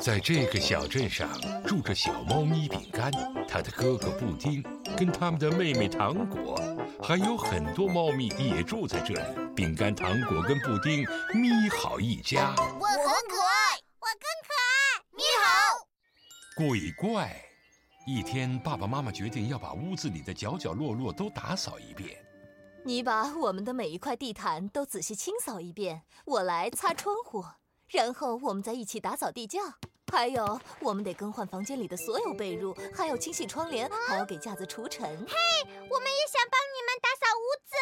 在这个小镇上住着小猫咪饼干，它的哥哥布丁，跟他们的妹妹糖果，还有很多猫咪也住在这里。饼干、糖果跟布丁咪好一家。我很可爱，我更可爱，咪好。鬼怪，一天，爸爸妈妈决定要把屋子里的角角落落都打扫一遍。你把我们的每一块地毯都仔细清扫一遍，我来擦窗户，然后我们再一起打扫地窖。还有，我们得更换房间里的所有被褥，还要清洗窗帘，还要给架子除尘。嘿，我们也想帮你们打扫屋子。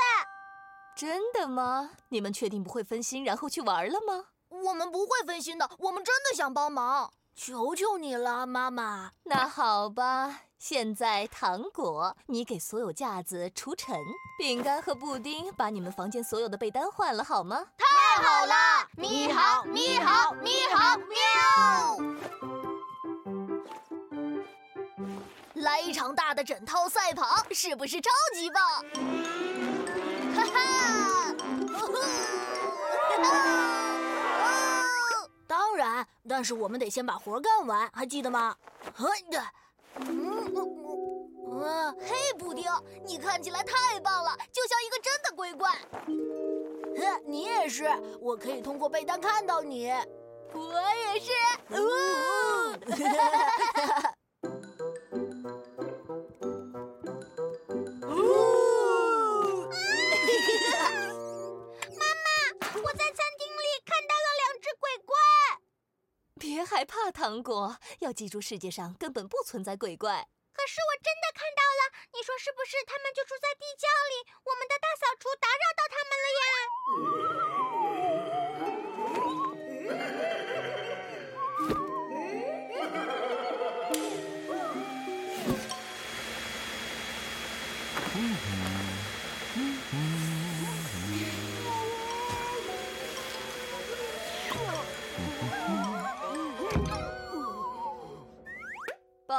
真的吗？你们确定不会分心，然后去玩了吗？我们不会分心的，我们真的想帮忙。求求你了，妈妈。那好吧，现在糖果，你给所有架子除尘；饼干和布丁，把你们房间所有的被单换了，好吗？太好了！你好，来一场大的枕套赛跑，是不是超级棒？哈哈！哈哈！当然，但是我们得先把活干完，还记得吗？嘿呀！嗯嗯，嘿，布丁，你看起来太棒了，就像一个真的鬼怪。呵，你也是，我可以通过被单看到你。我也是。妈 糖果，要记住世界上根本不存在鬼怪。可是我真的看到了，你说是不是？他们就住在地窖里，我们的大扫除打扰到他们了呀。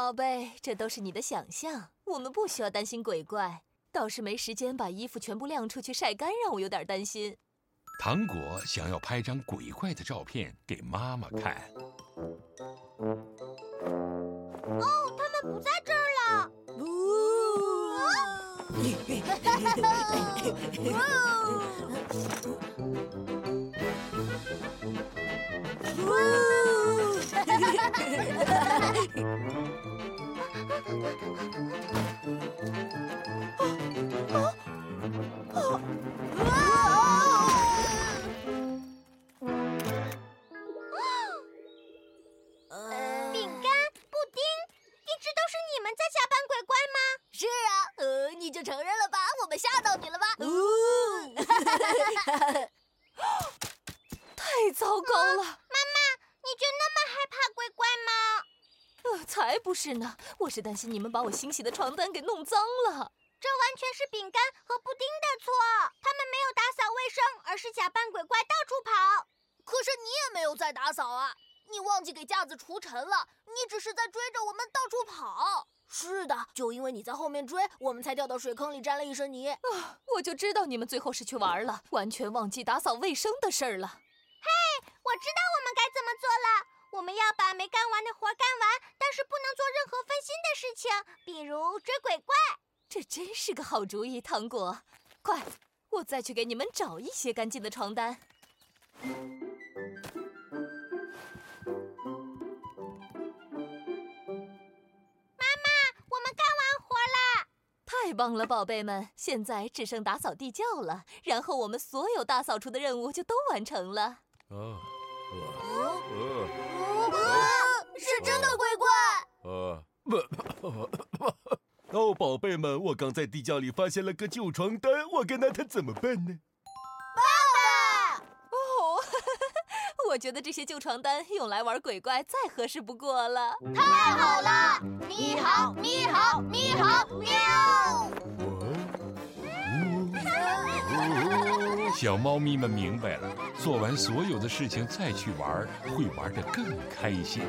宝贝，这都是你的想象，我们不需要担心鬼怪。倒是没时间把衣服全部晾出去晒干，让我有点担心。糖果想要拍张鬼怪的照片给妈妈看。哦，他们不在这儿了。饼 们在假扮鬼怪吗？是啊，呃，你就承认了吧，我们吓到你了吧？太糟糕了！妈妈，你就那么害怕鬼怪吗？呃，才不是呢，我是担心你们把我新洗的床单给弄脏了。这完全是饼干和布丁的错，他们没有打扫卫生，而是假扮鬼怪到处跑。可是你也没有在打扫啊，你忘记给架子除尘了，你只是在追着我们到处跑。是的，就因为你在后面追，我们才掉到水坑里沾了一身泥。啊，我就知道你们最后是去玩了，完全忘记打扫卫生的事儿了。嘿，我知道我们该怎么做了。我们要把没干完的活干完，但是不能做任何分心的事情，比如追鬼怪。这真是个好主意，糖果。快，我再去给你们找一些干净的床单。棒了，宝贝们！现在只剩打扫地窖了，然后我们所有大扫除的任务就都完成了。啊，是真的鬼怪！呃，不，哦，宝贝们，我刚在地窖里发现了个旧床单，我该拿它怎么办呢？我觉得这些旧床单用来玩鬼怪再合适不过了。太好了！咪好，咪好，咪好，喵！小猫咪们明白了，做完所有的事情再去玩，会玩得更开心。